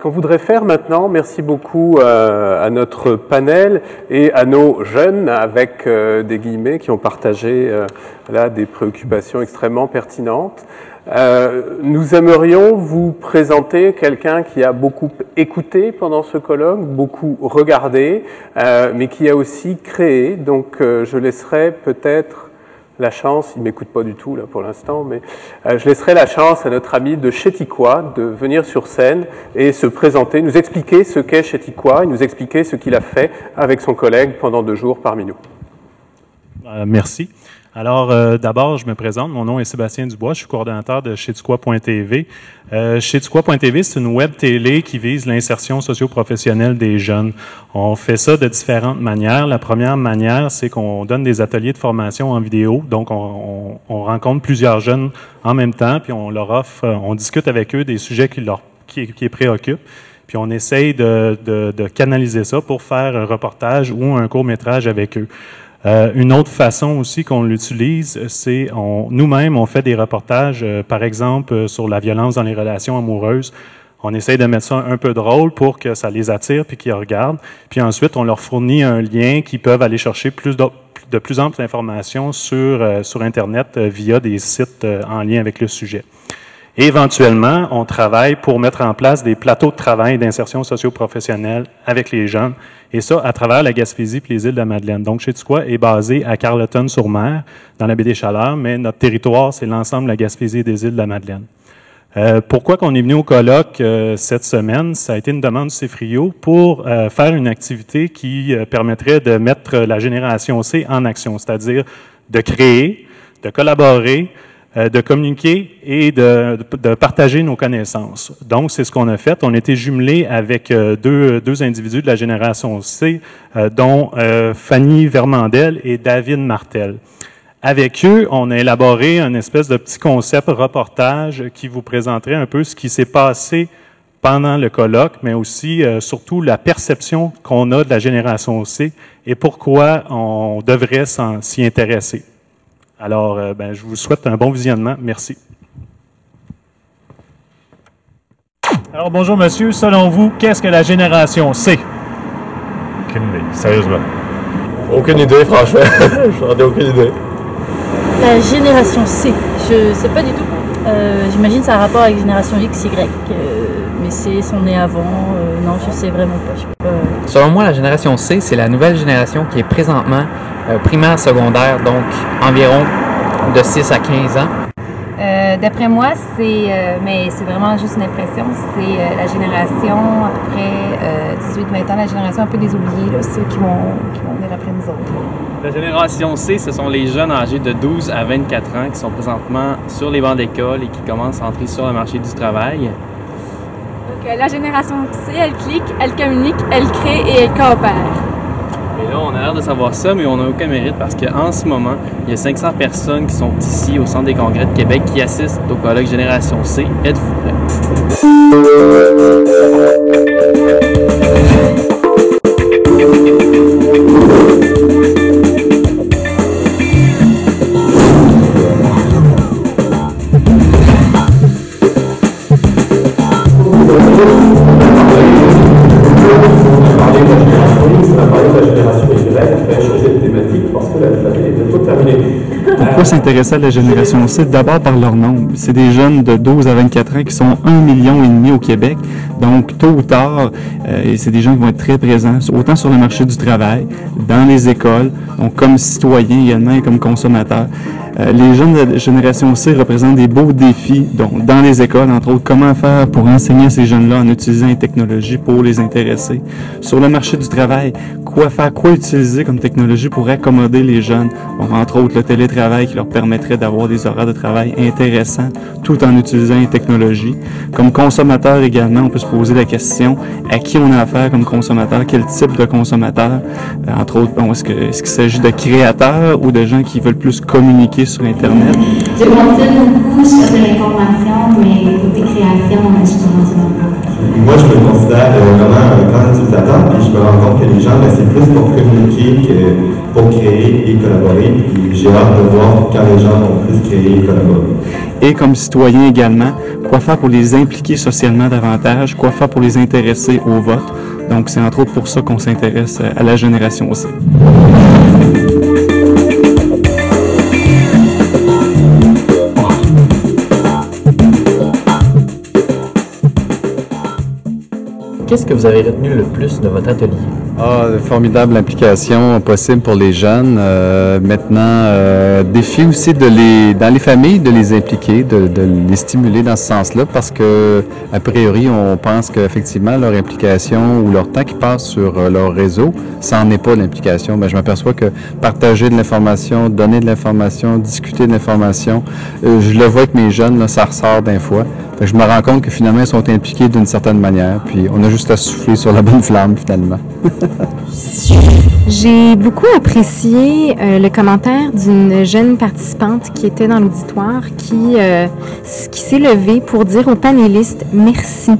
qu'on voudrait faire maintenant, merci beaucoup euh, à notre panel et à nos jeunes avec euh, des guillemets qui ont partagé euh, là des préoccupations extrêmement pertinentes. nous aimerions vous présenter quelqu'un qui a beaucoup écouté pendant ce colloque, beaucoup regardé, mais qui a aussi créé. Donc je laisserai peut-être la chance, il m'écoute pas du tout là pour l'instant, mais euh, je laisserai la chance à notre ami de Chétiquois de venir sur scène et se présenter, nous expliquer ce qu'est Chétiquois et nous expliquer ce qu'il a fait avec son collègue pendant deux jours parmi nous. Euh, merci. Alors, euh, d'abord, je me présente. Mon nom est Sébastien Dubois. Je suis coordonnateur de Chétiquois.tv. Euh, Chétiquois.tv, c'est une web télé qui vise l'insertion socio-professionnelle des jeunes. On fait ça de différentes manières. La première manière, c'est qu'on donne des ateliers de formation en vidéo. Donc, on, rencontre plusieurs jeunes en même temps, puis on leur offre, on discute avec eux des sujets qui, leur, qui, qui préoccupent. Puis on essaye de, de, de canaliser ça pour faire un reportage ou un court métrage avec eux. Euh, une autre façon aussi qu'on l'utilise, c'est nous-mêmes, on fait des reportages, euh, par exemple, euh, sur la violence dans les relations amoureuses. On essaye de mettre ça un peu drôle pour que ça les attire puis qu'ils regardent. Puis ensuite, on leur fournit un lien qui peuvent aller chercher plus de, de plus amples informations sur, sur Internet via des sites en lien avec le sujet. éventuellement, on travaille pour mettre en place des plateaux de travail d'insertion socio-professionnelle avec les jeunes et ça, à travers la Gaspésie et les îles de la Madeleine. Donc, chez est basé à Carleton-sur-Mer, dans la baie des Chaleurs, mais notre territoire, c'est l'ensemble de la Gaspésie et des îles de la Madeleine. Euh, pourquoi qu'on est venu au colloque euh, cette semaine? Ça a été une demande du CEFRIO pour euh, faire une activité qui permettrait de mettre la génération C en action, c'est-à-dire de créer, de collaborer, de communiquer et de, partager nos connaissances. Donc, c'est ce qu'on a fait. On été jumelés avec euh, deux, deux, individus de la génération C, euh, dont Fanny Vermandel et David Martel. Avec eux, on a élaboré un espèce de petit concept reportage qui vous présenterait un peu ce qui s'est passé pendant le colloque, mais aussi surtout la perception qu'on a de la génération C et pourquoi on devrait s'y intéresser. Alors, euh, ben, je vous souhaite un bon visionnement. Merci. Alors, bonjour monsieur. Selon vous, qu'est-ce que la génération C? Aucune idée, sérieusement. Aucune idée, franchement. J'en ai aucune idée. La génération C, je sais pas du tout. Euh, j'imagine ça a un rapport avec génération X, Y. Euh, mais C, sont nés avant. non, je sais vraiment pas. Selon moi, la génération C, c'est la nouvelle génération qui est présentement euh, primaire, secondaire, donc environ de 6 à 15 ans. Euh, d'après moi, c'est, euh, mais c'est vraiment juste une impression, c'est la génération à peu près 18-20 ans, la génération un peu des oubliés, ceux qui vont, qui vont venir après nous autres. La génération C, ce sont les jeunes âgés de 12 à 24 ans qui sont présentement sur les bancs d'école et qui commencent à entrer sur le marché du travail. Donc, la génération C, elle clique, elle communique, elle crée et elle coopère. Et là, on a l'air de savoir ça, mais on n'a aucun mérite parce qu'en ce moment, il y a 500 personnes qui sont ici au Centre des congrès de Québec qui assistent au colloque Génération C. Êtes-vous prêts? S'intéresser à la génération C d'abord par leur nombre. C'est des jeunes de 12 à 24 ans qui sont un million et demi au Québec. Donc, tôt ou tard, euh, c'est des gens qui vont être très présents, autant sur le marché du travail, dans les écoles, donc comme citoyens également et comme consommateurs. Euh, les jeunes de la génération C représentent des beaux défis donc, dans les écoles, entre autres, comment faire pour enseigner à ces jeunes-là en utilisant les technologies pour les intéresser. Sur le marché du travail, quoi faire, quoi utiliser comme technologie pour accommoder les jeunes, entre autres le télétravail qui leur permettrait d'avoir des horaires de travail intéressants tout en utilisant les technologies. Comme consommateur également, on peut se poser la question à qui on a affaire comme consommateur, quel type de consommateur, euh, entre autres, bon, est-ce qu'il est s'agit de créateurs ou de gens qui veulent plus communiquer sur Internet? Je m'enseigne beaucoup sur de l'information, mais côté création, je ne pas. Moi, je me considère vraiment un grand utilisateurs, puis je me rends compte que les gens, ben, c'est plus pour communiquer que pour créer et collaborer. Puis j'ai hâte de voir quand les gens vont plus créer et collaborer. Et comme citoyen également, quoi faire pour les impliquer socialement davantage, quoi faire pour les intéresser au vote? Donc c'est entre autres pour ça qu'on s'intéresse à la génération C. Qu'est-ce que vous avez retenu le plus de votre atelier? Ah, formidable implication possible pour les jeunes. Euh, maintenant, euh, défi aussi de les, dans les familles, de les impliquer, de, les stimuler dans ce sens-là, parce que a priori, on pense qu'effectivement leur implication ou leur temps qui passe sur euh, leur réseau, ça n'en est pas l'implication. Mais je m'aperçois que partager de l'information, donner de l'information, discuter de l'information, je le vois avec mes jeunes, ça ressort d'un fois. Je me rends compte que finalement, ils sont impliqués d'une certaine manière, puis on a juste à souffler sur la bonne flamme finalement. J'ai beaucoup apprécié euh, le commentaire d'une jeune participante qui était dans l'auditoire qui, euh, s'est levée pour dire aux panélistes merci.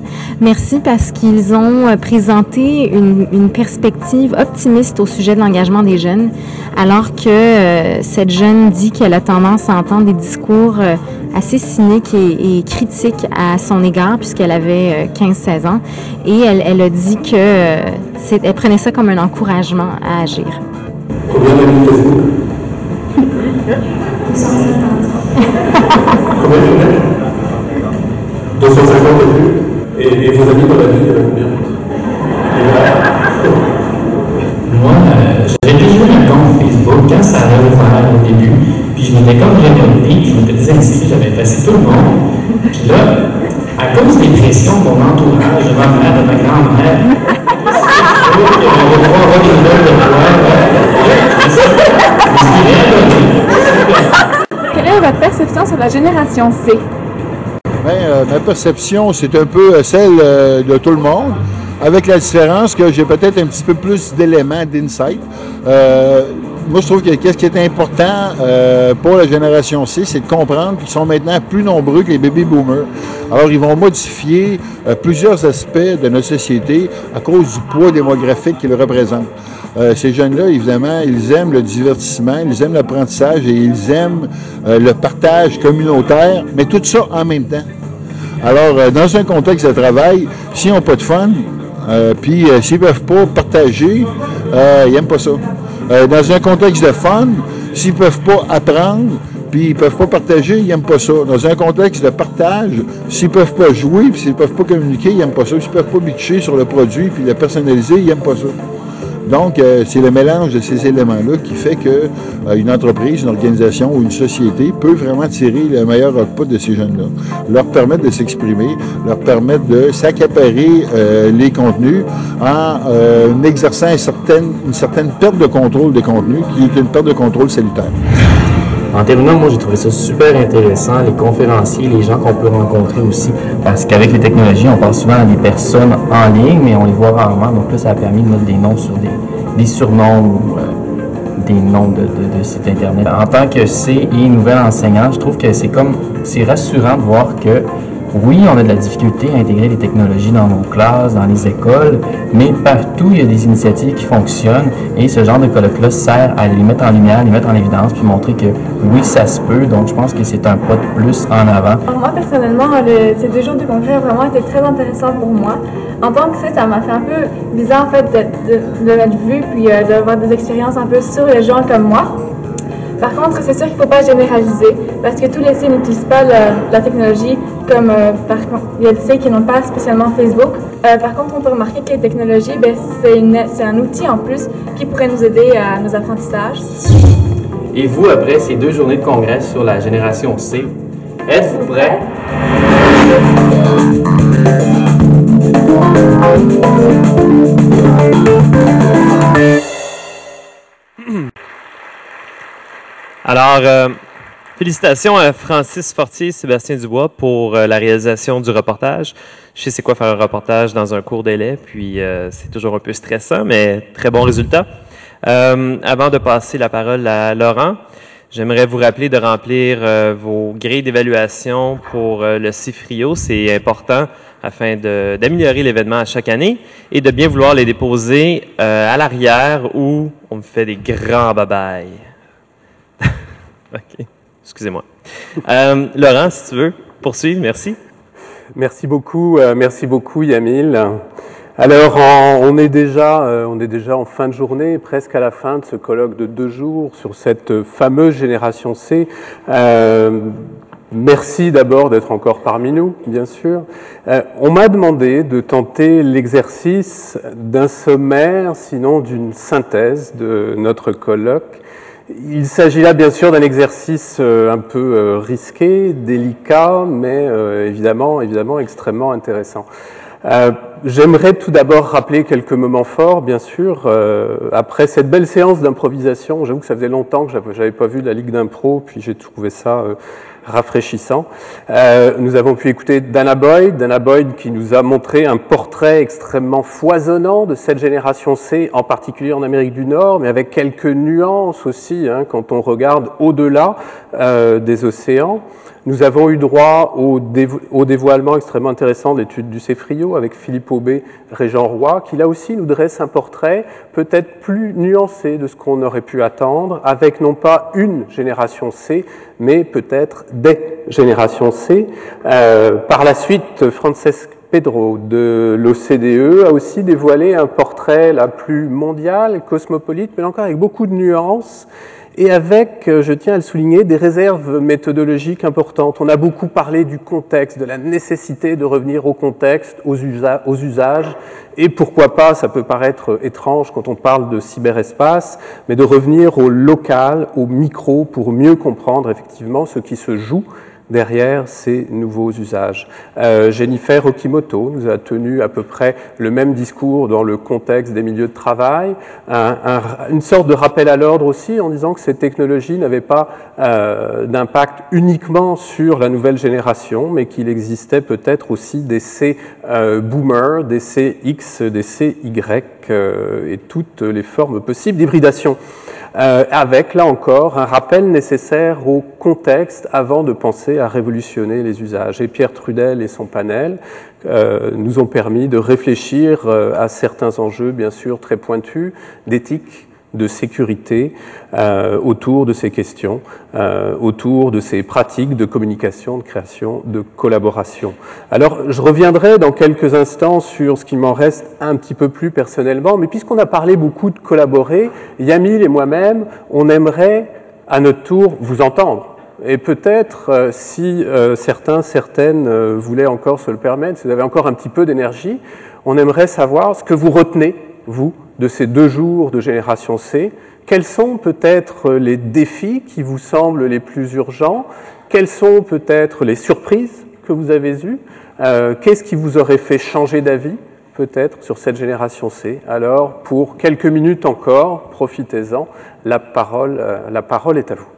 Merci parce qu'ils ont euh, présenté une, perspective optimiste au sujet de l'engagement des jeunes, alors que cette jeune dit qu'elle a tendance à entendre des discours assez cyniques et critiques à son égard puisqu'elle avait euh, 15-16 ans. Et elle, elle a dit que euh, c'est- elle prenait ça comme un encouragement à agir. Combien d'amis Facebook Combien de mètres 250 et et, et vos amis dans la vie, il y en a combien? Moi, euh, j'avais déjà eu un compte Facebook quand ça avait ouvert au début, puis je m'étais comme révolté, puis je m'étais désinscrit, j'avais passé tout le monde. Là, à cause des pressions de mon entourage, de ma mère, de ma grand-mère. Quelle est votre perception sur la génération C? Ben, euh, ma perception, c'est un peu euh, celle euh, de tout le monde, avec la différence que j'ai peut-être un petit peu plus d'éléments, d'insight. Euh, moi, je trouve que qu'est-ce qui est important euh, pour la génération C, c'est de comprendre qu'ils sont maintenant plus nombreux que les baby boomers. Alors, ils vont modifier euh, plusieurs aspects de notre société à cause du poids démographique qu'ils représentent. Euh, ces jeunes-là, évidemment, ils aiment le divertissement, ils aiment l'apprentissage et ils aiment le partage communautaire, mais tout ça en même temps. Alors, dans un contexte de travail, s'ils n'ont pas de fun, puis s'ils ne peuvent pas partager, ils n'aiment pas ça. Euh, dans un contexte de fun, s'ils ne peuvent pas apprendre, puis ils ne peuvent pas partager, ils n'aiment pas ça. Dans un contexte de partage, s'ils peuvent pas jouer, puis s'ils ne peuvent pas communiquer, ils n'aiment pas ça. S'ils ne peuvent pas bitcher sur le produit, puis le personnaliser, ils n'aiment pas ça. Donc, euh, c'est le mélange de ces éléments-là qui fait que euh, une entreprise, une organisation ou une société peut vraiment tirer le meilleur output de ces jeunes-là, leur permettre de s'exprimer, leur permettre de s'accaparer euh, les contenus en exerçant une certaine, une certaine perte de contrôle des contenus, qui est une perte de contrôle salutaire. En terminant, moi j'ai trouvé ça super intéressant, les conférenciers, les gens qu'on peut rencontrer aussi, parce qu'avec les technologies, on parle souvent à des personnes en ligne, mais on les voit rarement. Donc là, ça a permis de mettre des noms sur des, des surnoms ou euh, des noms de, de- de sites internet. En tant que C et nouvel enseignant, je trouve que c'est comme c'est rassurant de voir que oui, on a de la difficulté à intégrer les technologies dans nos classes, dans les écoles, mais partout, il y a des initiatives qui fonctionnent et ce genre de colloque-là sert à les mettre en lumière, les mettre en évidence, puis montrer que oui, ça se peut. Donc, je pense que c'est un pas de plus en avant. Moi, personnellement, le- ces deux jours du congrès ont vraiment été très intéressants pour moi. En tant que ça, ça m'a fait un peu bizarre en fait de, de, de vue puis euh, d'avoir des expériences un peu sur les gens comme moi. Par contre, c'est sûr qu'il ne faut pas généraliser parce que tous les lycées n'utilisent pas la, technologie comme euh, par contre, il y a des lycées qui n'ont pas spécialement Facebook. Euh, par contre, on peut remarquer que les technologies, ben, c'est un outil en plus qui pourrait nous aider à nos apprentissages. Et vous, après ces deux journées de congrès sur la génération C, êtes-vous prêts? Alors, euh, félicitations à Francis Fortier et Sébastien Dubois pour euh, la réalisation du reportage. Je sais c'est quoi faire un reportage dans un court délai, puis euh, c'est toujours un peu stressant, mais très bon résultat. Euh, avant de passer la parole à Laurent, J'aimerais vous rappeler de remplir euh, vos grilles d'évaluation pour le CIFRIO. C'est important afin d'améliorer l'événement à chaque année et de bien vouloir les déposer à l'arrière où on me fait des grands babayes. OK. Excusez-moi. Laurent, si tu veux poursuivre, merci. Merci beaucoup, merci beaucoup Yamil. Alors, on, est déjà, euh, on est déjà en fin de journée, presque à la fin de ce colloque de deux jours sur cette fameuse génération C. Euh, merci d'abord d'être encore parmi nous, bien sûr. Euh, on m'a demandé de tenter l'exercice d'un sommaire, sinon d'une synthèse de notre colloque. Il s'agit là bien sûr d'un exercice un peu risqué, délicat, mais évidemment, évidemment extrêmement intéressant. Euh, j'aimerais tout d'abord rappeler quelques moments forts, bien sûr. Euh, après cette belle séance d'improvisation, j'avoue que ça faisait longtemps que j'avais pas vu la Ligue d'impro, puis j'ai trouvé ça euh, rafraîchissant. nous avons pu écouter Dana Boyd, Dana Boyd qui nous a montré un portrait extrêmement foisonnant de cette génération C, en particulier en Amérique du Nord, mais avec quelques nuances aussi hein, quand on regarde au-delà des océans. Nous avons eu droit au, dévoilement extrêmement intéressant de l'étude du Cefrio avec Philippe Aubé, Régent Roy, qui là aussi nous dresse un portrait peut-être plus nuancé de ce qu'on aurait pu attendre, avec non pas une génération C, mais peut-être des générations C. Euh, par la suite, Francesc Pedro de l'OCDE a aussi dévoilé un portrait la plus mondial, cosmopolite, mais encore avec beaucoup de nuances et avec, euh, je tiens à le souligner, des réserves méthodologiques importantes. On a beaucoup parlé du contexte, de la nécessité de revenir au contexte, aux, usages, et pourquoi pas, ça peut paraître étrange quand on parle de cyberespace, mais de revenir au local, au micro, pour mieux comprendre effectivement ce qui se joue derrière ces nouveaux usages. Euh, Jennifer Okimoto nous a tenu à peu près le même discours dans le contexte des milieux de travail, une sorte de rappel à l'ordre aussi en disant que ces technologies n'avaient pas euh, d'impact uniquement sur la nouvelle génération, mais qu'il existait peut-être aussi des C euh, des CX, des CY euh, et toutes les formes possibles d'hybridation. Euh, avec, là encore, un rappel nécessaire au contexte avant de penser à révolutionner les usages. Et Pierre Trudel et son panel euh, nous ont permis de réfléchir euh, à certains enjeux, bien sûr, très pointus, d'éthique, de sécurité euh, autour de ces questions, euh, autour de ces pratiques de communication, de création, de collaboration. Alors, je reviendrai dans quelques instants sur ce qui m'en reste un petit peu plus personnellement, mais puisqu'on a parlé beaucoup de collaborer, Yamil et moi-même, on aimerait à notre tour vous entendre. Et peut-être, euh, si certains, certaines voulaient encore se le permettre, si vous avez encore un petit peu d'énergie, on aimerait savoir ce que vous retenez, vous, de ces deux jours de Génération C. Quels sont peut-être les défis qui vous semblent les plus urgents? Quelles sont peut-être les surprises que vous avez eues? Euh, Qu'est-ce qui vous aurait fait changer d'avis peut-être sur cette génération C? Alors, pour quelques minutes encore, profitez-en, la parole, euh, la parole est à vous.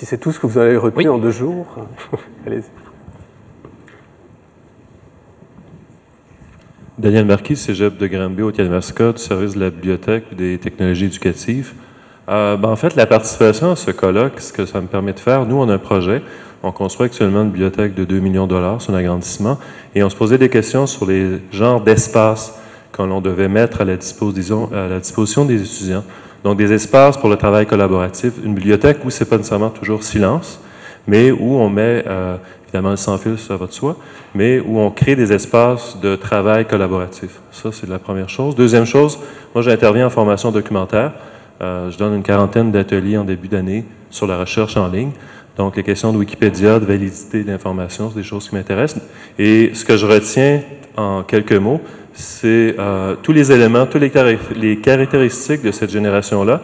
Si c'est tout ce que vous avez retenu en deux jours, allez-y. Daniel Marquis, cégep de Granby au Mascotte, service de la bibliothèque des technologies éducatives. Euh, ben, en fait, la participation à ce colloque, ce que ça me permet de faire, nous, on a un projet. On construit actuellement une bibliothèque de 2 millions de dollars, c'est un agrandissement, et on se posait des questions sur les genres d'espaces que l'on devait mettre à la, disposition, à la disposition des étudiants. Donc, des espaces pour le travail collaboratif, une bibliothèque où c'est pas nécessairement toujours silence, mais où on met, euh, évidemment, le sans-fil, ça va de soi, mais où on crée des espaces de travail collaboratif. Ça, c'est la première chose. Deuxième chose, moi, j'interviens en formation documentaire. Euh, je donne une quarantaine d'ateliers en début d'année sur la recherche en ligne. Donc, les questions de Wikipédia, de validité de c'est des choses qui m'intéressent. Et ce que je retiens en quelques mots, c'est euh, tous les éléments, toutes les, caractéristiques de cette génération-là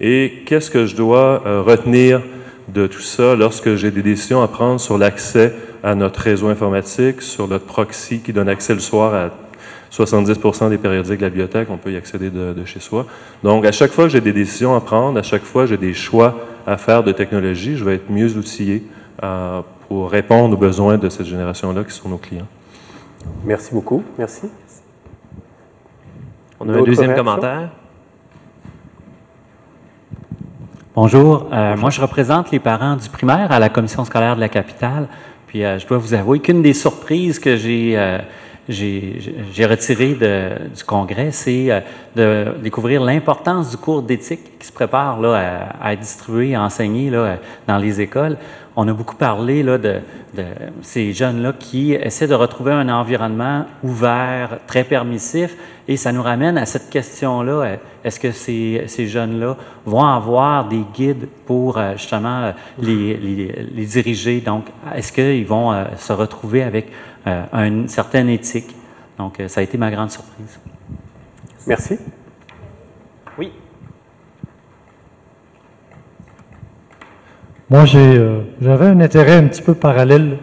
et qu'est-ce que je dois euh, retenir de tout ça lorsque j'ai des décisions à prendre sur l'accès à notre réseau informatique, sur notre proxy qui donne accès le soir à 70% des périodiques de la bibliothèque, on peut y accéder de, chez soi. Donc, à chaque fois que j'ai des décisions à prendre, à chaque fois que j'ai des choix à faire de technologie, je vais être mieux outillé euh, pour répondre aux besoins de cette génération-là qui sont nos clients. Merci beaucoup. Merci. On a un deuxième commentaire. Bonjour, euh, moi je représente les parents du primaire à la commission scolaire de la capitale. Puis euh, je dois vous avouer qu'une des surprises que j'ai euh, j'ai retiré de, du congrès, c'est de découvrir l'importance du cours d'éthique qui se prépare là, à, à être distribué, à enseigner là, dans les écoles. On a beaucoup parlé là, de, de ces jeunes-là qui essaient de retrouver un environnement ouvert, très permissif, et ça nous ramène à cette question-là. euh, Est-ce que ces, ces jeunes-là vont avoir des guides pour euh, justement les, les, les diriger? Donc, est-ce qu'ils vont euh, se retrouver avec euh, une certaine éthique? Donc, euh, ça a été ma grande surprise. Merci. Oui. Moi, j'ai, euh, j'avais un intérêt un petit peu parallèle,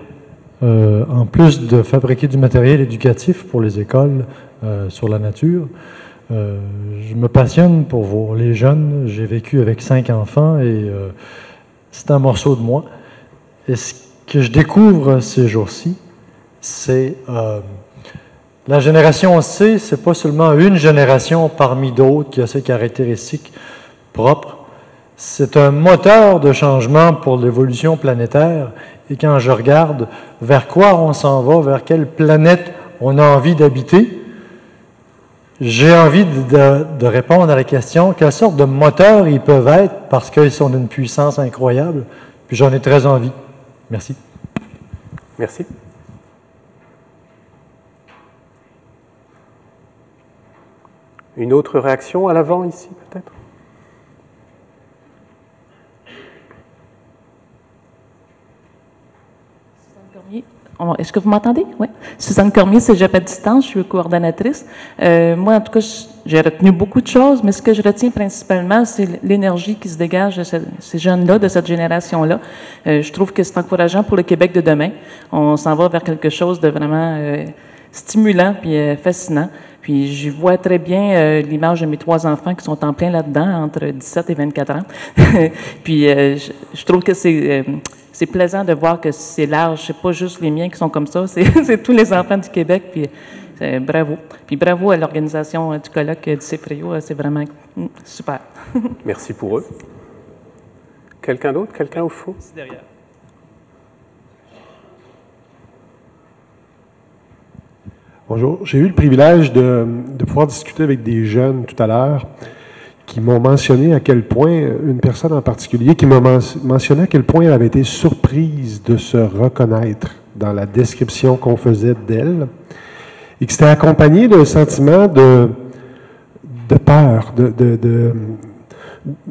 euh, en plus de fabriquer du matériel éducatif pour les écoles euh, sur la nature. Euh, je me passionne pour voir les jeunes. J'ai vécu avec cinq enfants et euh, c'est un morceau de moi. Et ce que je découvre ces jours-ci, c'est euh, la génération C, c'est pas seulement une génération parmi d'autres qui a ses caractéristiques propres. C'est un moteur de changement pour l'évolution planétaire. Et quand je regarde vers quoi on s'en va, vers quelle planète on a envie d'habiter, j'ai envie de, de- répondre à la question quelle sorte de moteur ils peuvent être parce qu'ils sont d'une puissance incroyable. Puis j'en ai très envie. Merci. Merci. Une autre réaction à l'avant ici, peut-être? Est-ce que vous m'entendez? Oui. Suzanne Cormier, Cégep à distance, je suis coordonnatrice. Euh, moi, en tout cas, j'ai retenu beaucoup de choses, mais ce que je retiens principalement, c'est l'énergie qui se dégage de ce- ces jeunes-là, de cette génération-là. Euh, je trouve que c'est encourageant pour le Québec de demain. On s'en va vers quelque chose de vraiment euh, stimulant puis euh, fascinant. Puis je vois très bien euh, l'image de mes trois enfants qui sont en plein là-dedans, entre 17 et 24 ans. puis euh, je, je trouve que c'est euh, c'est plaisant de voir que c'est large. C'est pas juste les miens qui sont comme ça, c'est c'est tous les enfants du Québec. Puis euh, bravo. Puis bravo à l'organisation euh, du colloque euh, du euh, C'est vraiment mm, super. Merci pour eux. Quelqu'un d'autre? Quelqu'un au fond? Derrière. Bonjour. J'ai eu le privilège de, pouvoir discuter avec des jeunes tout à l'heure qui m'ont mentionné à quel point, une personne en particulier, qui m'a men- mentionné à quel point elle avait été surprise de se reconnaître dans la description qu'on faisait d'elle et que c'était accompagné d'un sentiment de, de peur, de, de,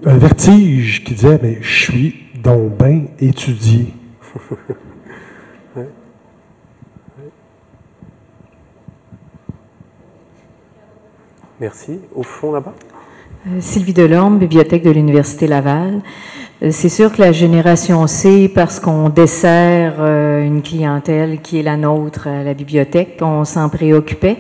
vertige qui disait, mais je suis donc bien étudié. Merci. Au fond là-bas? Euh, Sylvie Delorme, bibliothèque de l'Université Laval. Euh, C'est sûr que la génération C, parce qu'on dessert euh, une clientèle qui est la nôtre à la bibliothèque, on s'en préoccupait.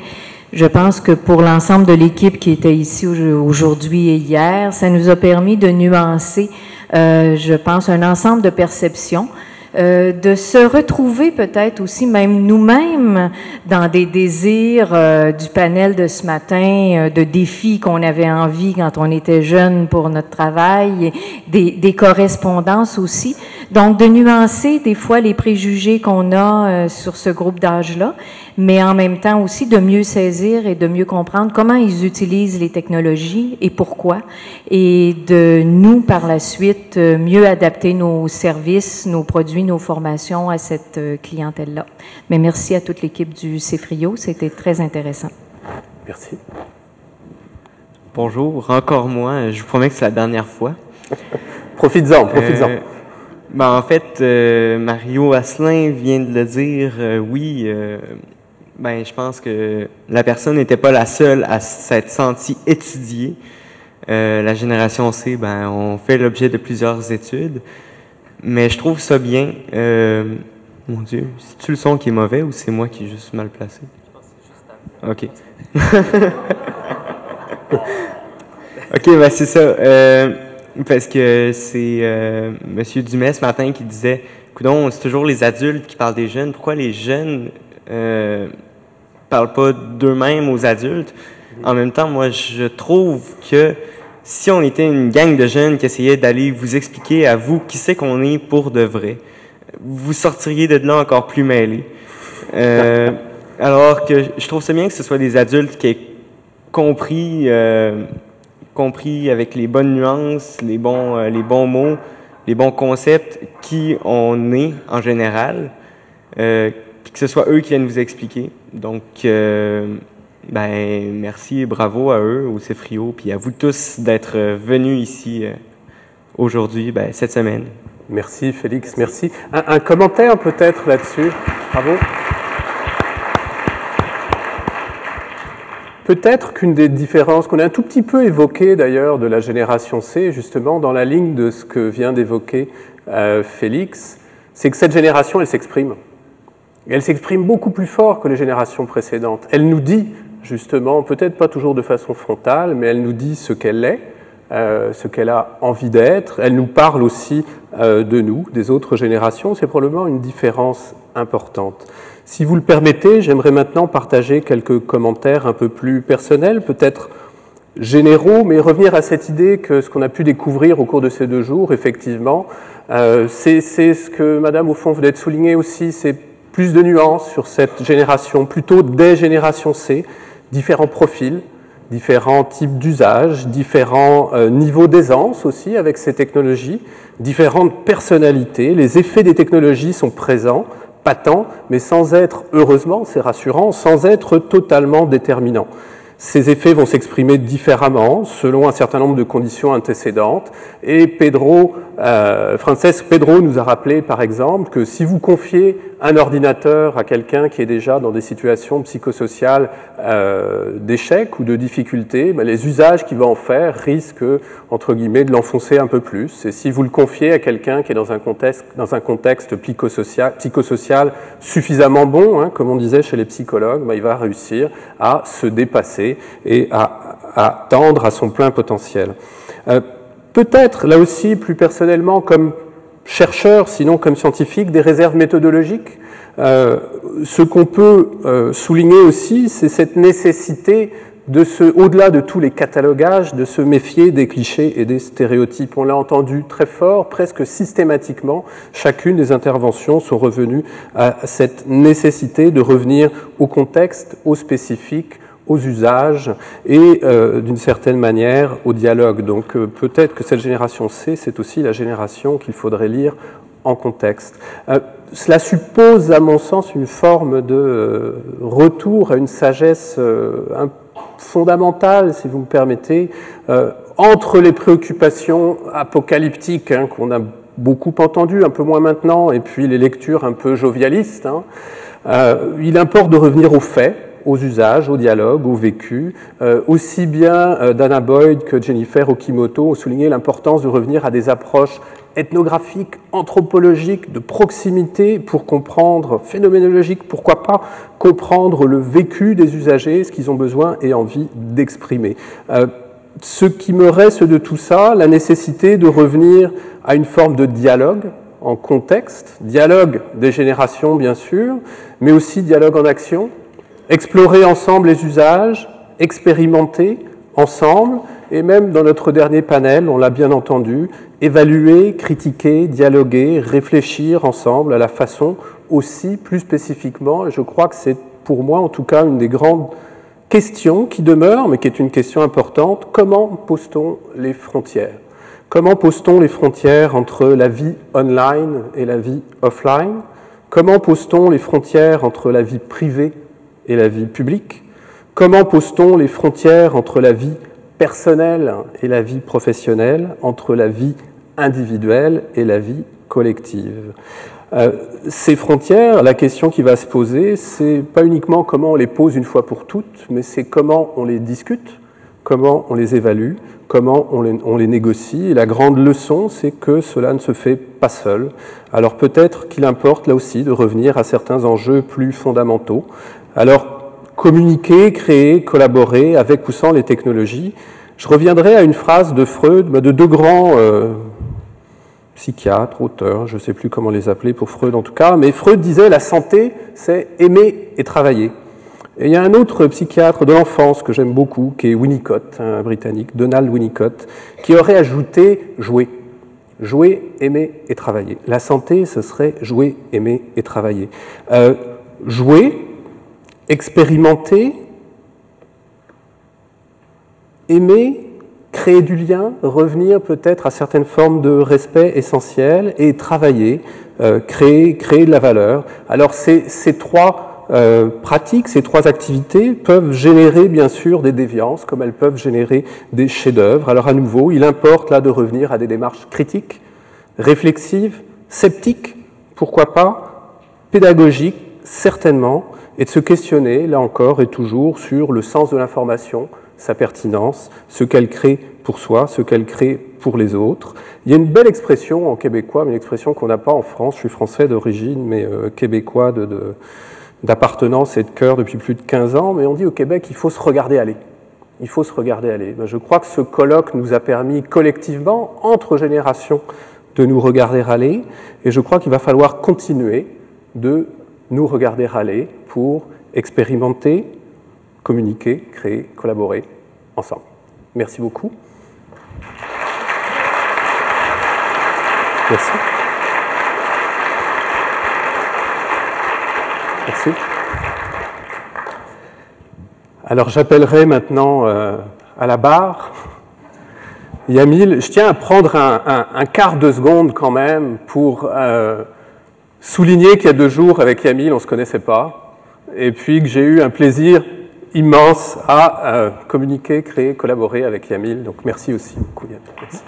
Je pense que pour l'ensemble de l'équipe qui était ici au- aujourd'hui et hier, ça nous a permis de nuancer, je pense, un ensemble de perceptions. Euh, de se retrouver peut-être aussi même nous-mêmes dans des désirs euh, du panel de ce matin, euh, de défis qu'on avait envie quand on était jeune pour notre travail, des, des correspondances aussi. Donc de nuancer des fois les préjugés qu'on a sur ce groupe d'âge-là, mais en même temps aussi de mieux saisir et de mieux comprendre comment ils utilisent les technologies et pourquoi, et de nous par la suite euh, mieux adapter nos services, nos produits, nos formations à cette euh, clientèle-là. Mais merci à toute l'équipe du CFRIO, c'était très intéressant. Merci. Bonjour, encore moi. Je vous promets que c'est la dernière fois. Profites-en, profites-en. Euh, ben, en fait, euh, Mario Asselin vient de le dire. euh, oui, euh, ben, je pense que la personne n'était pas la seule à s'être sentie étudiée. Euh, la génération C, ben, on fait l'objet de plusieurs études. Mais je trouve ça bien. Euh, mon Dieu, c'est-tu le son qui est mauvais ou c'est moi qui est juste mal placé? OK. OK, ben c'est ça. Euh, parce que c'est euh, Monsieur Dumais ce matin qui disait Coudon, c'est toujours les adultes qui parlent des jeunes. Pourquoi les jeunes euh, parlent pas d'eux-mêmes aux adultes? En même temps, moi, je trouve que si on était une gang de jeunes qui essayaient d'aller vous expliquer à vous qui c'est qu'on est pour de vrai, vous sortiriez de là encore plus mêlés. Euh, alors que je trouve ça bien que ce soit des adultes qui aient compris, euh, compris avec les bonnes nuances, les bons, euh, les bons mots, les bons concepts, qui on est en général, puis que ce soit eux qui viennent vous expliquer. Donc, euh, ben, merci et bravo à eux, au CEFRIO, puis à vous tous d'être euh, venus ici euh, aujourd'hui, ben, cette semaine. Merci Félix, merci. Un, commentaire peut-être là-dessus? Bravo. Peut-être qu'une des différences qu'on a un tout petit peu évoquées d'ailleurs de la génération C, justement dans la ligne de ce que vient d'évoquer Félix, c'est que cette génération, elle s'exprime. Elle s'exprime beaucoup plus fort que les générations précédentes. Elle nous dit, justement, peut-être pas toujours de façon frontale, mais elle nous dit ce qu'elle est, euh, ce qu'elle a envie d'être. Elle nous parle aussi euh, de nous, des autres générations. C'est probablement une différence importante. Si vous le permettez, j'aimerais maintenant partager quelques commentaires un peu plus personnels, peut-être généraux, mais revenir à cette idée que ce qu'on a pu découvrir au cours de ces deux jours, effectivement, euh, c'est ce que Madame, au fond, venait de souligner aussi, plus de nuances sur cette génération, plutôt des générations C, différents profils, différents types d'usages, différents euh, niveaux d'aisance aussi avec ces technologies, différentes personnalités. Les effets des technologies sont présents, patents, mais sans être, heureusement, c'est rassurant, sans être totalement déterminants. Ces effets vont s'exprimer différemment selon un certain nombre de conditions antécédentes. Et Pedro, euh, Frances Pedro nous a rappelé, par exemple, que si vous confiez un ordinateur à quelqu'un qui est déjà dans des situations psychosociales euh, d'échec ou de difficulté, ben, les usages qu'il va en faire risquent, entre guillemets, de l'enfoncer un peu plus. Et si vous le confiez à quelqu'un qui est dans un contexte, psychosocial, suffisamment bon, hein, comme on disait chez les psychologues, ben, il va réussir à se dépasser et à, à tendre à son plein potentiel. Euh, Peut-être, là aussi, plus personnellement, comme chercheur, sinon comme scientifique, des réserves méthodologiques. Euh, ce qu'on peut euh, souligner aussi, c'est cette nécessité de se, au-delà de tous les catalogages, de se méfier des clichés et des stéréotypes. On l'a entendu très fort, presque systématiquement, chacune des interventions sont revenues à cette nécessité de revenir au contexte, au spécifique, aux usages et euh, d'une certaine manière au dialogue. Donc euh, peut-être que cette génération C, c'est aussi la génération qu'il faudrait lire en contexte. Euh, cela suppose, à mon sens, une forme de retour à une sagesse fondamentale, si vous me permettez, entre les préoccupations apocalyptiques hein, qu'on a beaucoup entendues, un peu moins maintenant, et puis les lectures un peu jovialistes. Hein, il importe de revenir aux faits, aux usages, au dialogue, au vécu. Euh, aussi bien euh, Dana Boyd que Jennifer Okimoto ont souligné l'importance de revenir à des approches ethnographiques, anthropologiques, de proximité pour comprendre, phénoménologiques, pourquoi pas, comprendre le vécu des usagers, ce qu'ils ont besoin et envie d'exprimer. Euh, ce qui me reste de tout ça, la nécessité de revenir à une forme de dialogue en contexte, dialogue des générations bien sûr, mais aussi dialogue en action, explorer ensemble les usages, expérimenter ensemble, et même dans notre dernier panel, on l'a bien entendu, évaluer, critiquer, dialoguer, réfléchir ensemble à la façon aussi, plus spécifiquement, et je crois que c'est pour moi en tout cas une des grandes questions qui demeure, mais qui est une question importante, comment pose-t-on les frontières? Comment pose-t-on les frontières entre la vie online et la vie offline? Comment pose-t-on les frontières entre la vie privée et la vie publique Comment pose-t-on les frontières entre la vie personnelle et la vie professionnelle, entre la vie individuelle et la vie collective euh, Ces frontières, la question qui va se poser, c'est pas uniquement comment on les pose une fois pour toutes, mais c'est comment on les discute, comment on les évalue, comment on les, négocie. La grande leçon, c'est que cela ne se fait pas seul. Alors peut-être qu'il importe là aussi de revenir à certains enjeux plus fondamentaux, alors, communiquer, créer, collaborer avec ou sans les technologies. Je reviendrai à une phrase de Freud, de deux grands euh, psychiatres, auteurs, je ne sais plus comment les appeler pour Freud en tout cas, mais Freud disait la santé, c'est aimer et travailler. Et il y a un autre psychiatre de l'enfance que j'aime beaucoup, qui est Winnicott, un britannique, Donald Winnicott, qui aurait ajouté jouer. Jouer, aimer et travailler. La santé, ce serait jouer, aimer et travailler. Euh, jouer, expérimenter, aimer, créer du lien, revenir peut-être à certaines formes de respect essentiel et travailler, euh, créer, créer de la valeur. Alors ces, ces trois euh, pratiques, ces trois activités peuvent générer bien sûr des déviances, comme elles peuvent générer des chefs-d'œuvre. Alors à nouveau, il importe là de revenir à des démarches critiques, réflexives, sceptiques, pourquoi pas, pédagogiques, certainement, et de se questionner, là encore et toujours, sur le sens de l'information, sa pertinence, ce qu'elle crée pour soi, ce qu'elle crée pour les autres. Il y a une belle expression en québécois, mais une expression qu'on n'a pas en France. Je suis français d'origine, mais euh, québécois de, d'appartenance et de cœur depuis plus de 15 ans. Mais on dit au Québec, il faut se regarder aller. Il faut se regarder aller. Ben, je crois que ce colloque nous a permis collectivement, entre générations, de nous regarder aller. Et je crois qu'il va falloir continuer de nous regarder aller pour expérimenter, communiquer, créer, collaborer ensemble. Merci beaucoup. Merci. Merci. Alors j'appellerai maintenant euh, à la barre Yamil. Je tiens à prendre un, quart de seconde quand même pour euh, souligner qu'il y a deux jours avec Yamil, on ne se connaissait pas, et puis que j'ai eu un plaisir immense à euh, communiquer, créer, collaborer avec Yamil. Donc merci aussi beaucoup Yamil. Merci.